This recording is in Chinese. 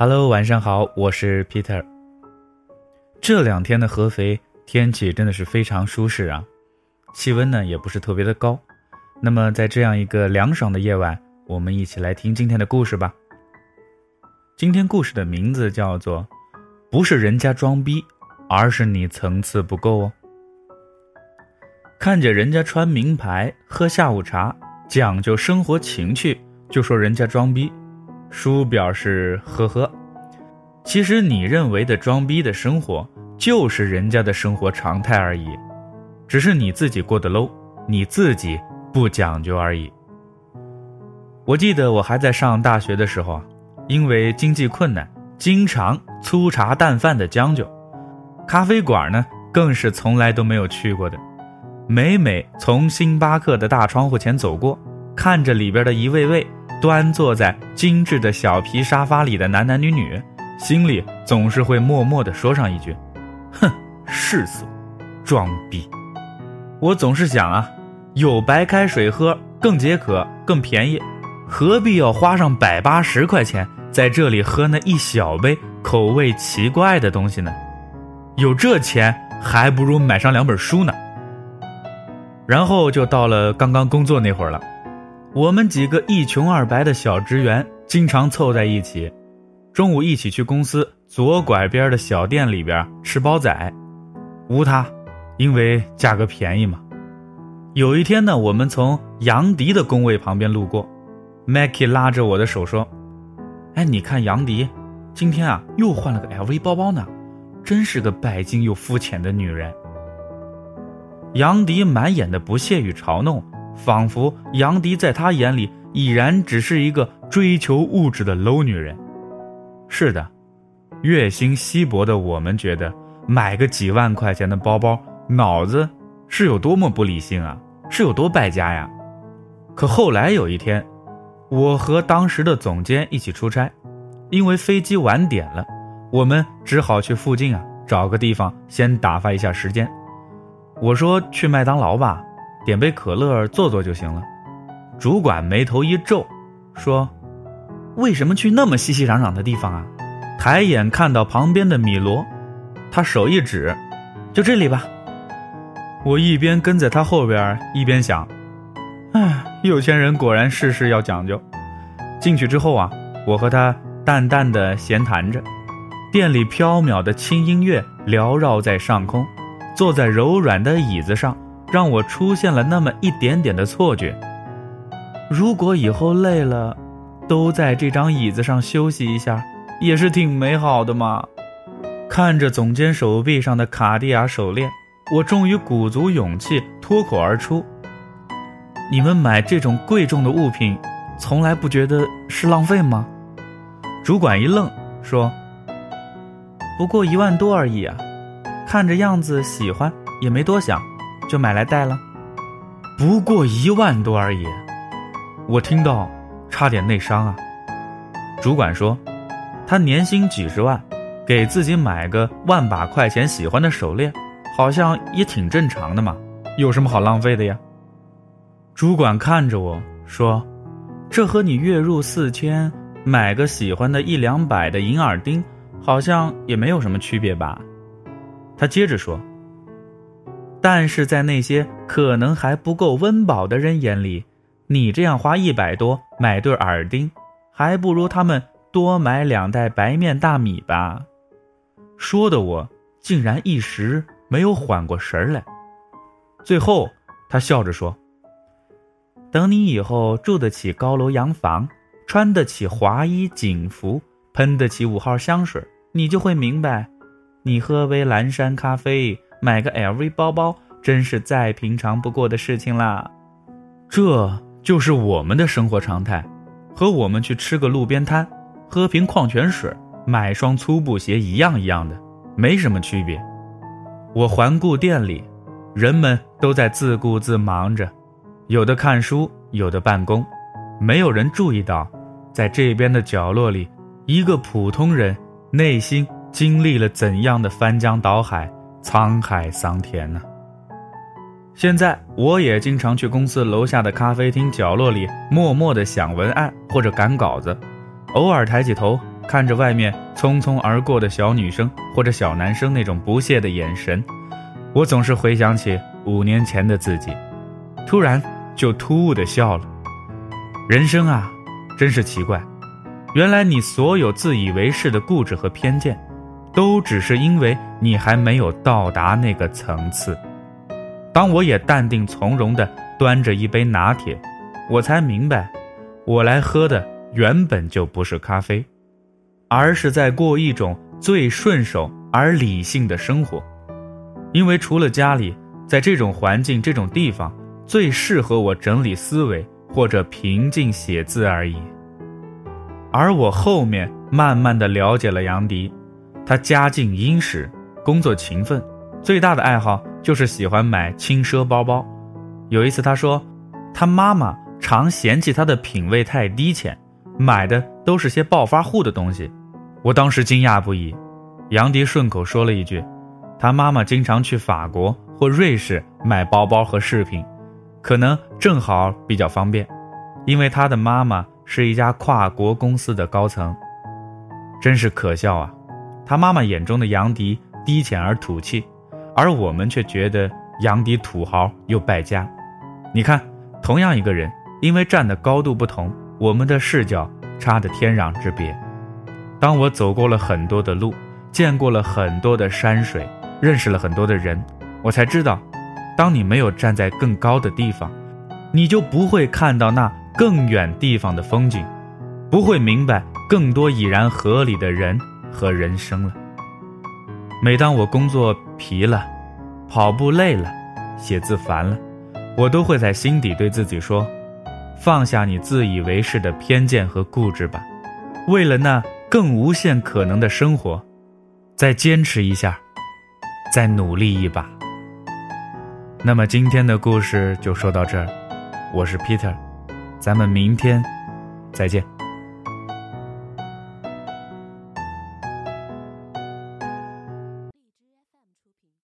Hello，晚上好，我是 Peter。这两天的合肥天气真的是非常舒适啊，气温呢也不是特别的高。那么在这样一个凉爽的夜晚，我们一起来听今天的故事吧。今天故事的名字叫做“不是人家装逼，而是你层次不够哦”。看见人家穿名牌、喝下午茶、讲究生活情趣，就说人家装逼。叔表示呵呵，其实你认为的装逼的生活，就是人家的生活常态而已，只是你自己过得 low，你自己不讲究而已。我记得我还在上大学的时候啊，因为经济困难，经常粗茶淡饭的将就，咖啡馆呢更是从来都没有去过的。每每从星巴克的大窗户前走过，看着里边的一位位。端坐在精致的小皮沙发里的男男女女，心里总是会默默地说上一句：“哼，世俗，装逼。”我总是想啊，有白开水喝更解渴、更便宜，何必要花上百八十块钱在这里喝那一小杯口味奇怪的东西呢？有这钱，还不如买上两本书呢。然后就到了刚刚工作那会儿了。我们几个一穷二白的小职员经常凑在一起，中午一起去公司左拐边的小店里边吃煲仔，无他，因为价格便宜嘛。有一天呢，我们从杨迪的工位旁边路过，Mackie 拉着我的手说：“哎，你看杨迪，今天啊又换了个 LV 包包呢，真是个拜金又肤浅的女人。”杨迪满眼的不屑与嘲弄。仿佛杨迪在他眼里已然只是一个追求物质的 low 女人。是的，月薪稀薄的我们觉得买个几万块钱的包包，脑子是有多么不理性啊，是有多败家呀！可后来有一天，我和当时的总监一起出差，因为飞机晚点了，我们只好去附近啊找个地方先打发一下时间。我说去麦当劳吧。点杯可乐坐坐就行了。主管眉头一皱，说：“为什么去那么熙熙攘攘的地方啊？”抬眼看到旁边的米罗，他手一指：“就这里吧。”我一边跟在他后边，一边想：“唉，有钱人果然事事要讲究。”进去之后啊，我和他淡淡的闲谈着，店里飘渺的轻音乐缭绕在上空，坐在柔软的椅子上。让我出现了那么一点点的错觉。如果以后累了，都在这张椅子上休息一下，也是挺美好的嘛。看着总监手臂上的卡地亚手链，我终于鼓足勇气脱口而出：“你们买这种贵重的物品，从来不觉得是浪费吗？”主管一愣，说：“不过一万多而已啊，看着样子喜欢，也没多想。”就买来戴了，不过一万多而已，我听到差点内伤啊。主管说，他年薪几十万，给自己买个万把块钱喜欢的手链，好像也挺正常的嘛，有什么好浪费的呀？主管看着我说，这和你月入四千买个喜欢的一两百的银耳钉，好像也没有什么区别吧？他接着说。但是在那些可能还不够温饱的人眼里，你这样花一百多买对耳钉，还不如他们多买两袋白面大米吧。说的我竟然一时没有缓过神来。最后，他笑着说：“等你以后住得起高楼洋房，穿得起华衣锦服，喷得起五号香水，你就会明白，你喝杯蓝山咖啡。”买个 LV 包包，真是再平常不过的事情啦。这就是我们的生活常态，和我们去吃个路边摊，喝瓶矿泉水，买双粗布鞋一样一样的，没什么区别。我环顾店里，人们都在自顾自忙着，有的看书，有的办公，没有人注意到，在这边的角落里，一个普通人内心经历了怎样的翻江倒海。沧海桑田呢。现在我也经常去公司楼下的咖啡厅角落里，默默的想文案或者赶稿子，偶尔抬起头看着外面匆匆而过的小女生或者小男生那种不屑的眼神，我总是回想起五年前的自己，突然就突兀的笑了。人生啊，真是奇怪，原来你所有自以为是的固执和偏见，都只是因为你还没有到达那个层次。当我也淡定从容地端着一杯拿铁，我才明白，我来喝的原本就不是咖啡，而是在过一种最顺手而理性的生活。因为除了家里，在这种环境、这种地方，最适合我整理思维或者平静写字而已。而我后面慢慢的了解了杨迪，他家境殷实，工作勤奋，最大的爱好。就是喜欢买轻奢包包。有一次，他说，他妈妈常嫌弃他的品味太低浅，买的都是些暴发户的东西。我当时惊讶不已。杨迪顺口说了一句：“他妈妈经常去法国或瑞士买包包和饰品，可能正好比较方便，因为他的妈妈是一家跨国公司的高层。”真是可笑啊！他妈妈眼中的杨迪低浅而土气。而我们却觉得杨迪土豪又败家。你看，同样一个人，因为站的高度不同，我们的视角差的天壤之别。当我走过了很多的路，见过了很多的山水，认识了很多的人，我才知道，当你没有站在更高的地方，你就不会看到那更远地方的风景，不会明白更多已然合理的人和人生了。每当我工作疲了，跑步累了，写字烦了，我都会在心底对自己说：“放下你自以为是的偏见和固执吧，为了那更无限可能的生活，再坚持一下，再努力一把。”那么今天的故事就说到这儿，我是 Peter，咱们明天再见。